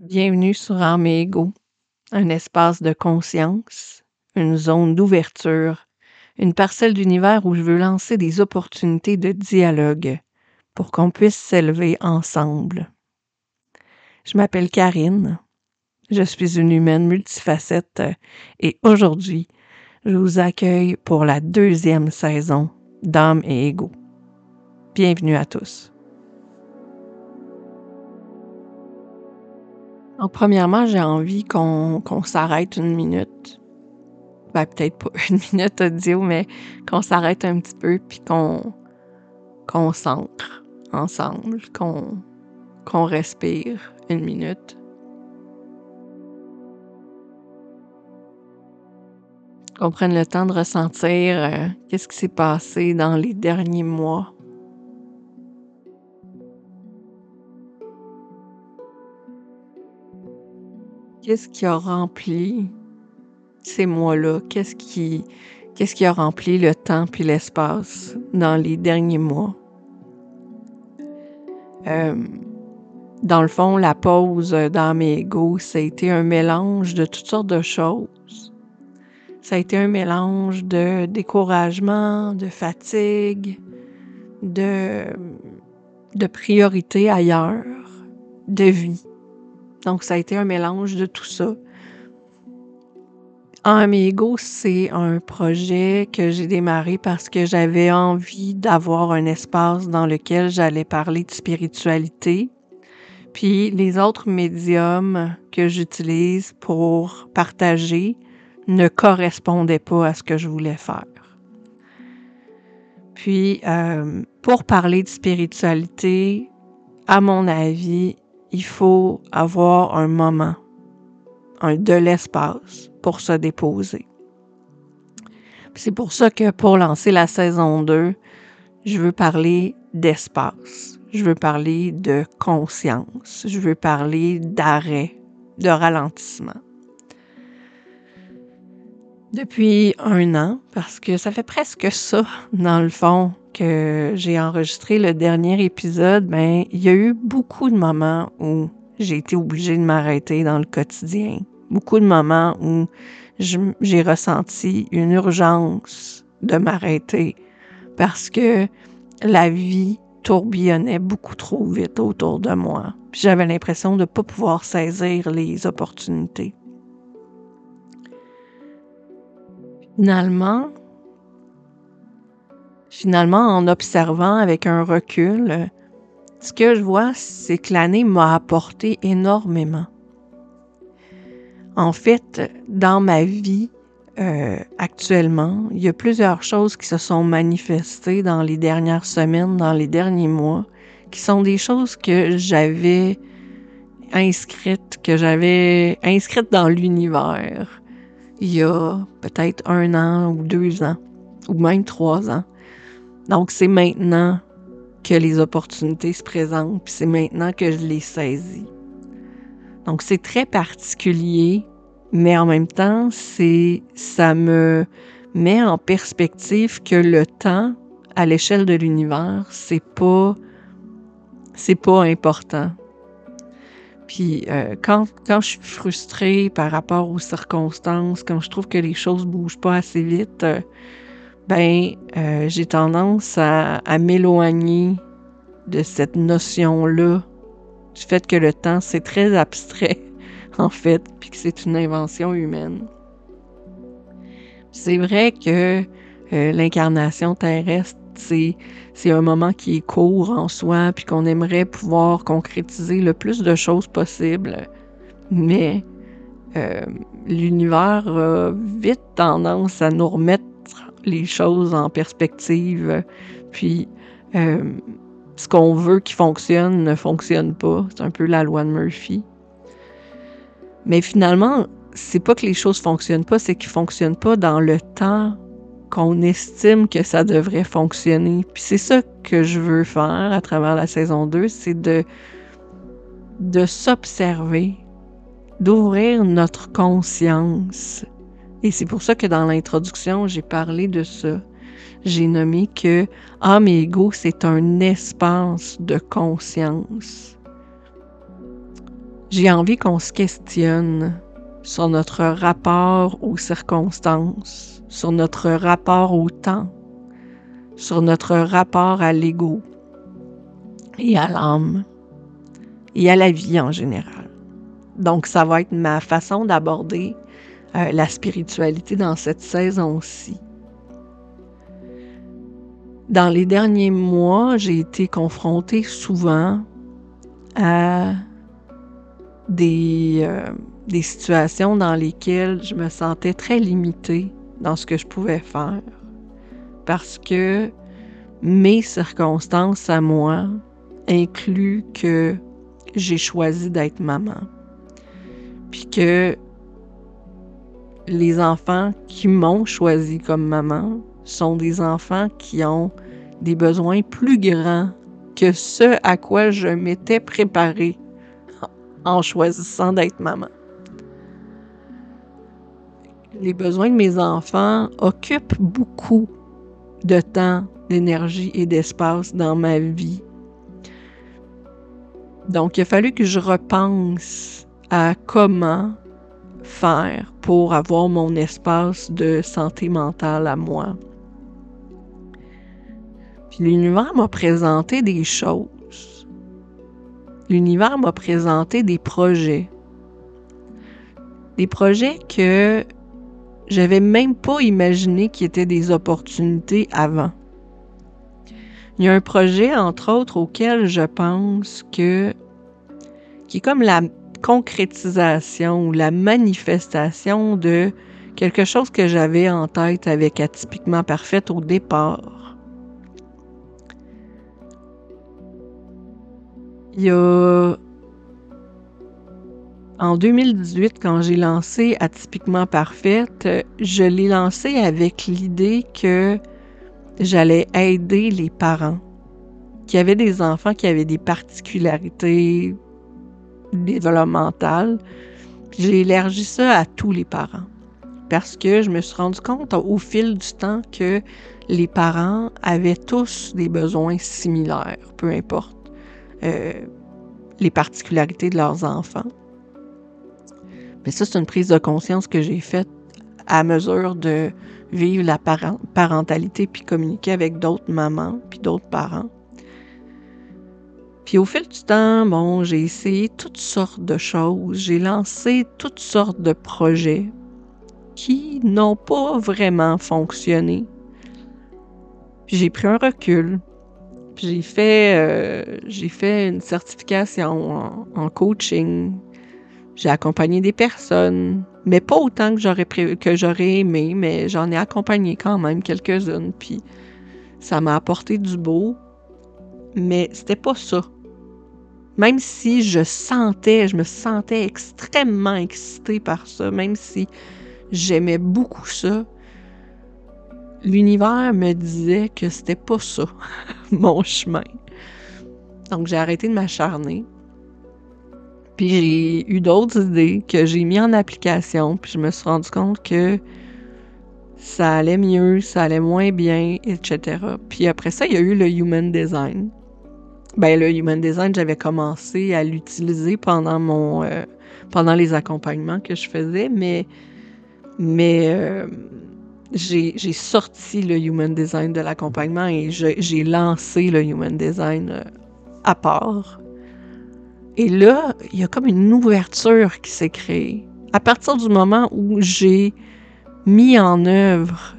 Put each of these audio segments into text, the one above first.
Bienvenue sur Âme et Ego, un espace de conscience, une zone d'ouverture, une parcelle d'univers où je veux lancer des opportunités de dialogue pour qu'on puisse s'élever ensemble. Je m'appelle Karine, je suis une humaine multifacette et aujourd'hui, je vous accueille pour la deuxième saison d'Âme et Ego. Bienvenue à tous. Donc, premièrement, j'ai envie qu'on s'arrête une minute. Ben, peut-être pas une minute audio, mais qu'on s'arrête un petit peu puis qu'on qu'on s'ancre ensemble, qu'on respire une minute. Qu'on prenne le temps de ressentir euh, qu'est-ce qui s'est passé dans les derniers mois Qu'est-ce qui a rempli ces mois-là? Qu'est-ce qui, a rempli le temps puis l'espace dans les derniers mois? Euh, dans le fond, la pause dans mes égaux, ça a été un mélange de toutes sortes de choses. Ça a été un mélange de découragement, de fatigue, de, de priorité ailleurs, de vie. Donc, ça a été un mélange de tout ça. Amigo, c'est un projet que j'ai démarré parce que j'avais envie d'avoir un espace dans lequel j'allais parler de spiritualité. Puis les autres médiums que j'utilise pour partager ne correspondaient pas à ce que je voulais faire. Puis, euh, pour parler de spiritualité, à mon avis, il faut avoir un moment, un, de l'espace pour se déposer. C'est pour ça que pour lancer la saison 2, je veux parler d'espace, je veux parler de conscience, je veux parler d'arrêt, de ralentissement. Depuis un an, parce que ça fait presque ça, dans le fond, que j'ai enregistré le dernier épisode, ben, il y a eu beaucoup de moments où j'ai été obligée de m'arrêter dans le quotidien. Beaucoup de moments où j'ai ressenti une urgence de m'arrêter parce que la vie tourbillonnait beaucoup trop vite autour de moi. J'avais l'impression de ne pas pouvoir saisir les opportunités. Finalement, finalement, en observant avec un recul, ce que je vois, c'est que l'année m'a apporté énormément. En fait, dans ma vie euh, actuellement, il y a plusieurs choses qui se sont manifestées dans les dernières semaines, dans les derniers mois, qui sont des choses que j'avais inscrites, que j'avais inscrites dans l'univers il y a peut-être un an ou deux ans, ou même trois ans. Donc, c'est maintenant que les opportunités se présentent, puis c'est maintenant que je les saisis. Donc, c'est très particulier, mais en même temps, c'est, ça me met en perspective que le temps, à l'échelle de l'univers, c'est pas, c'est pas important. Puis euh, quand, quand je suis frustrée par rapport aux circonstances, quand je trouve que les choses bougent pas assez vite, euh, ben euh, j'ai tendance à, m'éloigner de cette notion-là, du fait que le temps, c'est très abstrait, en fait, puis que c'est une invention humaine. C'est vrai que euh, l'incarnation terrestre, c'est, un moment qui est court en soi, puis qu'on aimerait pouvoir concrétiser le plus de choses possible. Mais euh, l'univers a vite tendance à nous remettre les choses en perspective. Puis, euh, ce qu'on veut qui fonctionne ne fonctionne pas. C'est un peu la loi de Murphy. Mais finalement, c'est pas que les choses fonctionnent pas, c'est qu'ils fonctionnent pas dans le temps qu'on estime que ça devrait fonctionner. Puis c'est ça que je veux faire à travers la saison 2, c'est de, de s'observer, d'ouvrir notre conscience et c'est pour ça que dans l'introduction, j'ai parlé de ça. J'ai nommé que âme et ego, c'est un espace de conscience. j'ai envie qu'on se questionne sur notre rapport aux circonstances, sur notre rapport au temps, sur notre rapport à l'ego et à l'âme et à la vie en général. Donc, ça va être ma façon d'aborder euh, la spiritualité dans cette saison-ci. Dans les derniers mois, j'ai été confrontée souvent à des, euh, des situations dans lesquelles je me sentais très limitée dans ce que je pouvais faire parce que mes circonstances à moi incluent que j'ai choisi d'être maman. Puis que les enfants qui m'ont choisi comme maman sont des enfants qui ont des besoins plus grands que ce à quoi je m'étais préparée en choisissant d'être maman. Les besoins de mes enfants occupent beaucoup de temps, d'énergie et d'espace dans ma vie. Donc, il a fallu que je repense à comment faire pour avoir mon espace de santé mentale à moi. L'univers m'a présenté des choses. L'univers m'a présenté des projets. Des projets que j'avais même pas imaginé qui étaient des opportunités avant. Il y a un projet, entre autres, auquel je pense que qui est comme la concrétisation ou la manifestation de quelque chose que j'avais en tête avec Atypiquement Parfaite au départ. Il y a en 2018, quand j'ai lancé Atypiquement Parfaite, je l'ai lancé avec l'idée que j'allais aider les parents qui avaient des enfants qui avaient des particularités développementales. J'ai élargi ça à tous les parents parce que je me suis rendu compte au fil du temps que les parents avaient tous des besoins similaires, peu importe euh, les particularités de leurs enfants. Mais ça, c'est une prise de conscience que j'ai faite à mesure de vivre la parentalité puis communiquer avec d'autres mamans puis d'autres parents. Puis au fil du temps, bon, j'ai essayé toutes sortes de choses, j'ai lancé toutes sortes de projets qui n'ont pas vraiment fonctionné. J'ai pris un recul, j'ai fait, euh, j'ai fait une certification en coaching, j'ai accompagné des personnes, mais pas autant que j'aurais que j'aurais aimé, mais j'en ai accompagné quand même quelques-unes, puis ça m'a apporté du beau, mais c'était pas ça. Même si je sentais, je me sentais extrêmement excitée par ça, même si j'aimais beaucoup ça, l'univers me disait que c'était pas ça, mon chemin. Donc j'ai arrêté de m'acharner. Puis j'ai eu d'autres idées que j'ai mis en application, puis je me suis rendu compte que ça allait mieux, ça allait moins bien, etc. Puis après ça, il y a eu le Human Design. Ben, le Human Design, j'avais commencé à l'utiliser pendant mon euh, pendant les accompagnements que je faisais, mais mais euh, j'ai sorti le Human Design de l'accompagnement et j'ai lancé le Human Design euh, à part. Et là, il y a comme une ouverture qui s'est créée. À partir du moment où j'ai mis en œuvre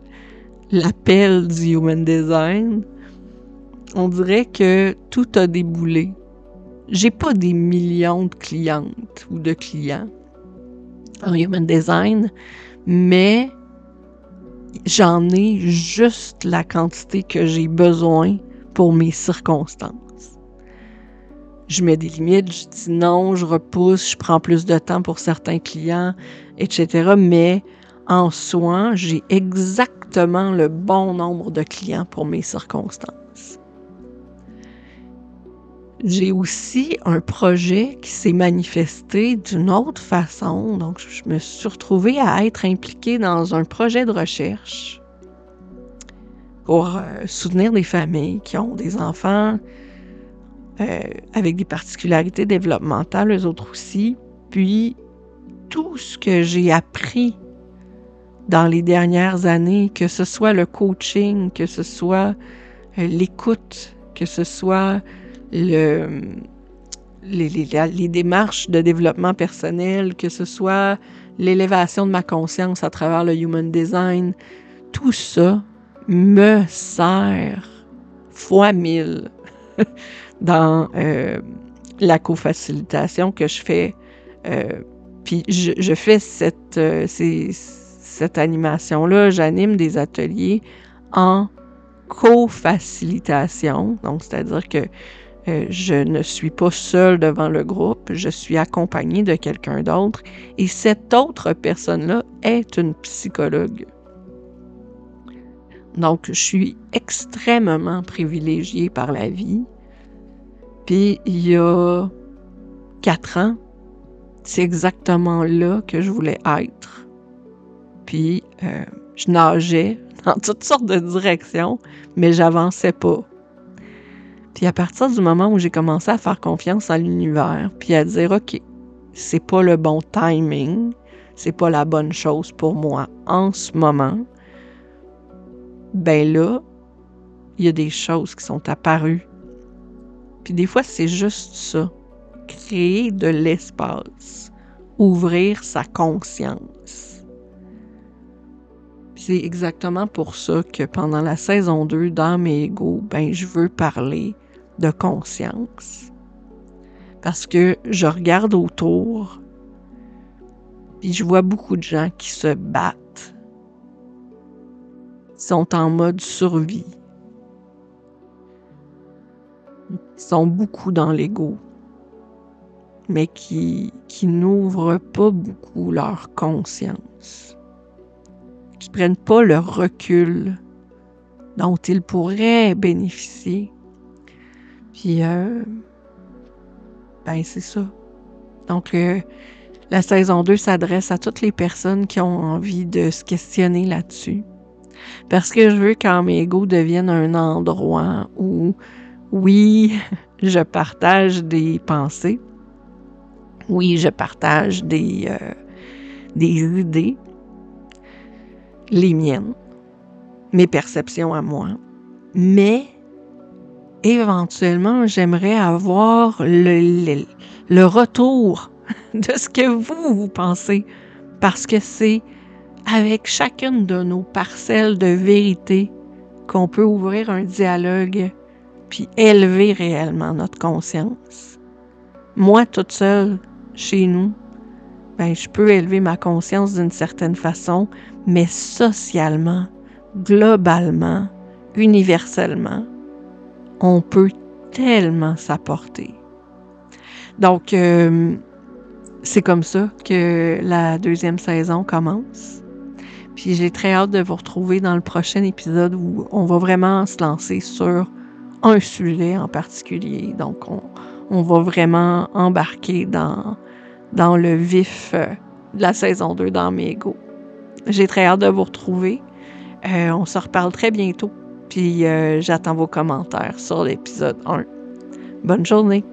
l'appel du Human Design, on dirait que tout a déboulé. J'ai pas des millions de clientes ou de clients en Human Design, mais j'en ai juste la quantité que j'ai besoin pour mes circonstances je mets des limites, je dis non, je repousse, je prends plus de temps pour certains clients, etc. Mais en soi, j'ai exactement le bon nombre de clients pour mes circonstances. J'ai aussi un projet qui s'est manifesté d'une autre façon. Donc, je me suis retrouvée à être impliquée dans un projet de recherche pour euh, soutenir des familles qui ont des enfants euh, avec des particularités développementales, eux autres aussi. Puis, tout ce que j'ai appris dans les dernières années, que ce soit le coaching, que ce soit euh, l'écoute, que ce soit le, les, les, démarches de développement personnel, que ce soit l'élévation de ma conscience à travers le human design, tout ça me sert fois mille dans euh, la co-facilitation que je fais. Euh, puis je, je, fais cette, euh, cette animation-là, j'anime des ateliers en co-facilitation. Donc, c'est-à-dire que euh, je ne suis pas seule devant le groupe, je suis accompagnée de quelqu'un d'autre et cette autre personne-là est une psychologue. Donc, je suis extrêmement privilégiée par la vie. Puis, il y a quatre ans, c'est exactement là que je voulais être. Puis, euh, je nageais dans toutes sortes de directions, mais j'avançais pas. Puis à partir du moment où j'ai commencé à faire confiance à l'univers, puis à dire OK, c'est pas le bon timing, c'est pas la bonne chose pour moi en ce moment, ben là, il y a des choses qui sont apparues. Puis des fois, c'est juste ça. Créer de l'espace. Ouvrir sa conscience. C'est exactement pour ça que pendant la saison 2 dans mes égaux, ben je veux parler de conscience. Parce que je regarde autour, puis je vois beaucoup de gens qui se battent, sont en mode survie, sont beaucoup dans l'ego, mais qui, qui n'ouvrent pas beaucoup leur conscience, qui prennent pas le recul dont ils pourraient bénéficier puis, euh, ben, c'est ça. Donc, euh, la saison 2 s'adresse à toutes les personnes qui ont envie de se questionner là-dessus. Parce que je veux qu'en mes devienne un endroit où, oui, je partage des pensées. Oui, je partage des, euh, des idées, les miennes, mes perceptions à moi. Mais éventuellement, j'aimerais avoir le, retour de ce que vous, vous pensez, parce que c'est avec chacune de nos parcelles de vérité qu'on peut ouvrir un dialogue puis élever réellement notre conscience. Moi, toute seule, chez nous, ben, je peux élever ma conscience d'une certaine façon, mais socialement, globalement, universellement, on peut tellement s'apporter. Donc, euh, c'est comme ça que la deuxième saison commence. Puis j'ai très hâte de vous retrouver dans le prochain épisode où on va vraiment se lancer sur un sujet en particulier. Donc, on, va vraiment embarquer dans, dans le vif euh, de la saison 2 dans Mégo. J'ai très hâte de vous retrouver. Euh, on se reparle très bientôt puis euh, j'attends vos commentaires sur l'épisode 1. Bonne journée!